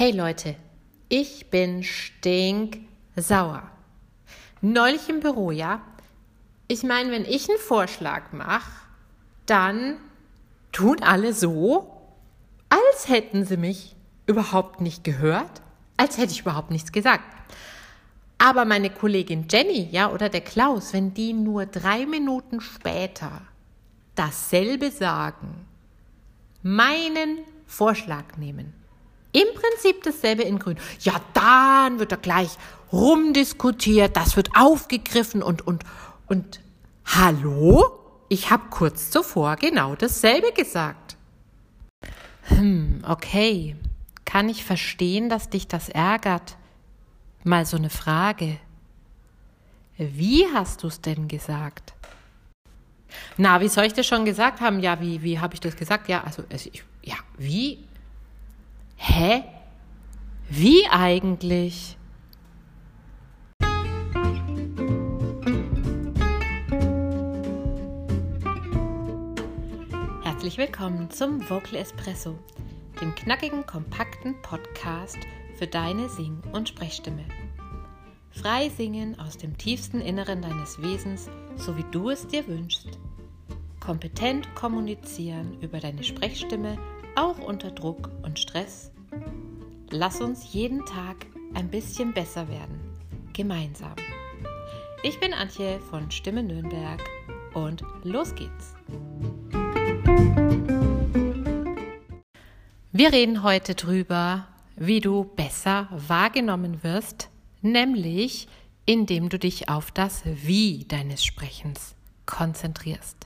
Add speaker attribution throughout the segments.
Speaker 1: Hey Leute, ich bin stinksauer. Neulich im Büro, ja? Ich meine, wenn ich einen Vorschlag mache, dann tun alle so, als hätten sie mich überhaupt nicht gehört, als hätte ich überhaupt nichts gesagt. Aber meine Kollegin Jenny, ja, oder der Klaus, wenn die nur drei Minuten später dasselbe sagen, meinen Vorschlag nehmen, im Prinzip dasselbe in Grün. Ja, dann wird er gleich rumdiskutiert, das wird aufgegriffen und, und, und, hallo? Ich habe kurz zuvor genau dasselbe gesagt. Hm, okay. Kann ich verstehen, dass dich das ärgert? Mal so eine Frage. Wie hast du es denn gesagt? Na, wie soll ich das schon gesagt haben? Ja, wie, wie habe ich das gesagt? Ja, also, ich, ja, wie? Hä? Wie eigentlich? Herzlich willkommen zum Vocal Espresso, dem knackigen, kompakten Podcast für deine Sing- und Sprechstimme. Frei singen aus dem tiefsten Inneren deines Wesens, so wie du es dir wünschst. Kompetent kommunizieren über deine Sprechstimme auch unter Druck und Stress? Lass uns jeden Tag ein bisschen besser werden, gemeinsam. Ich bin Antje von Stimme Nürnberg und los geht's. Wir reden heute drüber, wie du besser wahrgenommen wirst, nämlich indem du dich auf das Wie deines Sprechens konzentrierst.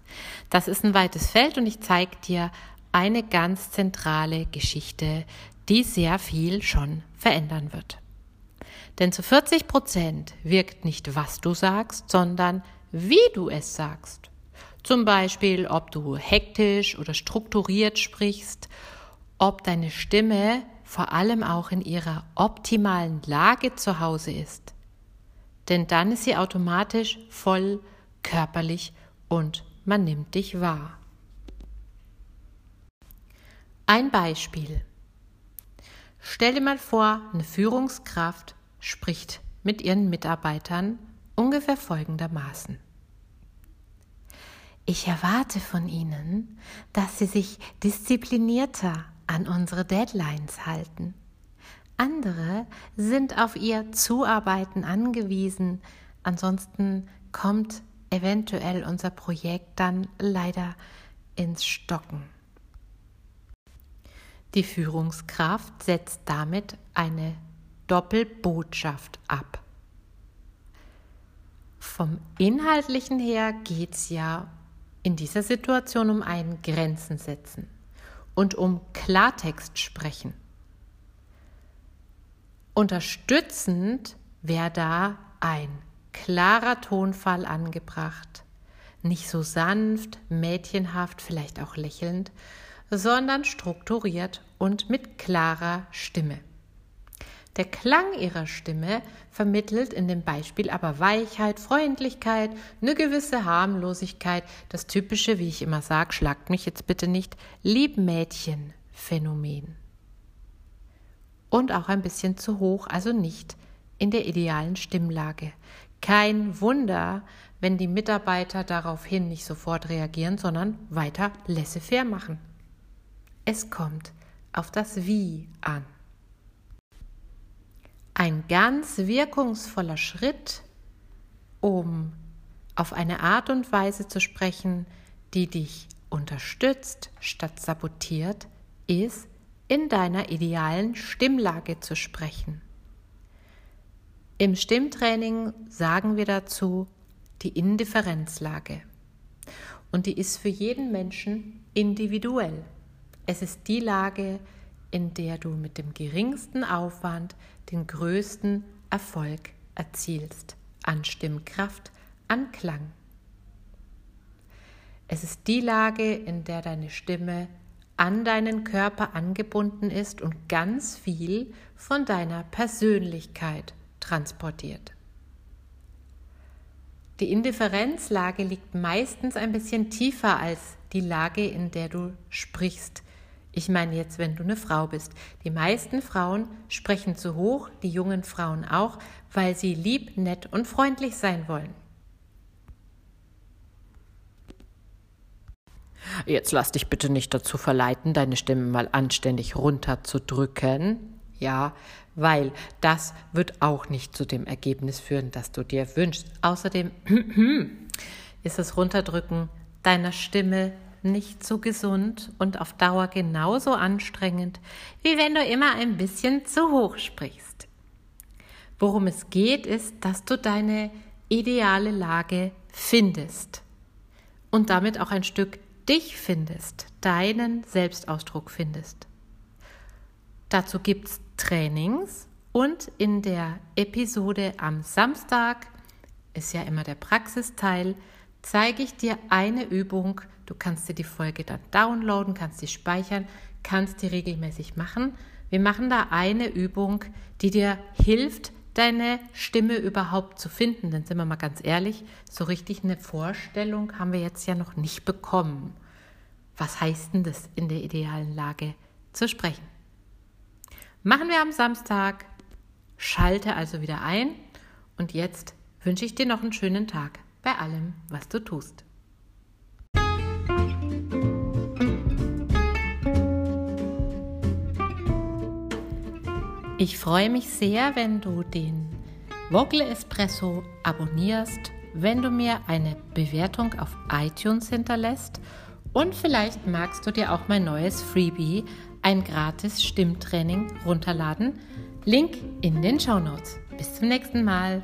Speaker 1: Das ist ein weites Feld und ich zeige dir eine ganz zentrale Geschichte, die sehr viel schon verändern wird. Denn zu 40 Prozent wirkt nicht, was du sagst, sondern wie du es sagst. Zum Beispiel, ob du hektisch oder strukturiert sprichst, ob deine Stimme vor allem auch in ihrer optimalen Lage zu Hause ist. Denn dann ist sie automatisch voll körperlich und man nimmt dich wahr. Ein Beispiel. Stell dir mal vor, eine Führungskraft spricht mit ihren Mitarbeitern ungefähr folgendermaßen. Ich erwarte von Ihnen, dass Sie sich disziplinierter an unsere Deadlines halten. Andere sind auf Ihr Zuarbeiten angewiesen, ansonsten kommt eventuell unser Projekt dann leider ins Stocken. Die Führungskraft setzt damit eine Doppelbotschaft ab. Vom Inhaltlichen her geht es ja in dieser Situation um ein Grenzen setzen und um Klartext sprechen. Unterstützend wäre da ein klarer Tonfall angebracht, nicht so sanft, mädchenhaft, vielleicht auch lächelnd, sondern strukturiert und mit klarer Stimme. Der Klang ihrer Stimme vermittelt in dem Beispiel aber Weichheit, Freundlichkeit, eine gewisse Harmlosigkeit, das typische, wie ich immer sage, schlagt mich jetzt bitte nicht, Liebmädchen-Phänomen. Und auch ein bisschen zu hoch, also nicht in der idealen Stimmlage. Kein Wunder, wenn die Mitarbeiter daraufhin nicht sofort reagieren, sondern weiter laissez-faire machen. Es kommt auf das Wie an. Ein ganz wirkungsvoller Schritt, um auf eine Art und Weise zu sprechen, die dich unterstützt statt sabotiert, ist, in deiner idealen Stimmlage zu sprechen. Im Stimmtraining sagen wir dazu die Indifferenzlage. Und die ist für jeden Menschen individuell. Es ist die Lage, in der du mit dem geringsten Aufwand den größten Erfolg erzielst an Stimmkraft, an Klang. Es ist die Lage, in der deine Stimme an deinen Körper angebunden ist und ganz viel von deiner Persönlichkeit transportiert. Die Indifferenzlage liegt meistens ein bisschen tiefer als die Lage, in der du sprichst, Ich meine jetzt, wenn du eine Frau bist. Die meisten Frauen sprechen zu hoch, die jungen Frauen auch, weil sie lieb, nett und freundlich sein wollen. Jetzt lass dich bitte nicht dazu verleiten, deine Stimme mal anständig runterzudrücken. Ja, weil das wird auch nicht zu dem Ergebnis führen, das du dir wünschst. Außerdem ist das Runterdrücken deiner Stimme nicht so gesund und auf Dauer genauso anstrengend, wie wenn du immer ein bisschen zu hoch sprichst. Worum es geht, ist, dass du deine ideale Lage findest und damit auch ein Stück dich findest, deinen Selbstausdruck findest. Dazu gibt es Trainings und in der Episode am Samstag ist ja immer der Praxisteil, zeige ich dir eine Übung. Du kannst dir die Folge dann downloaden, kannst sie speichern, kannst die regelmäßig machen. Wir machen da eine Übung, die dir hilft, deine Stimme überhaupt zu finden. Denn sind wir mal ganz ehrlich, so richtig eine Vorstellung haben wir jetzt ja noch nicht bekommen. Was heißt denn das in der idealen Lage zu sprechen? Machen wir am Samstag. Schalte also wieder ein und jetzt wünsche ich dir noch einen schönen Tag bei allem, was du tust. Ich freue mich sehr, wenn du den Vocal Espresso abonnierst, wenn du mir eine Bewertung auf iTunes hinterlässt und vielleicht magst du dir auch mein neues Freebie, ein gratis Stimmtraining, runterladen. Link in den Show Notes. Bis zum nächsten Mal.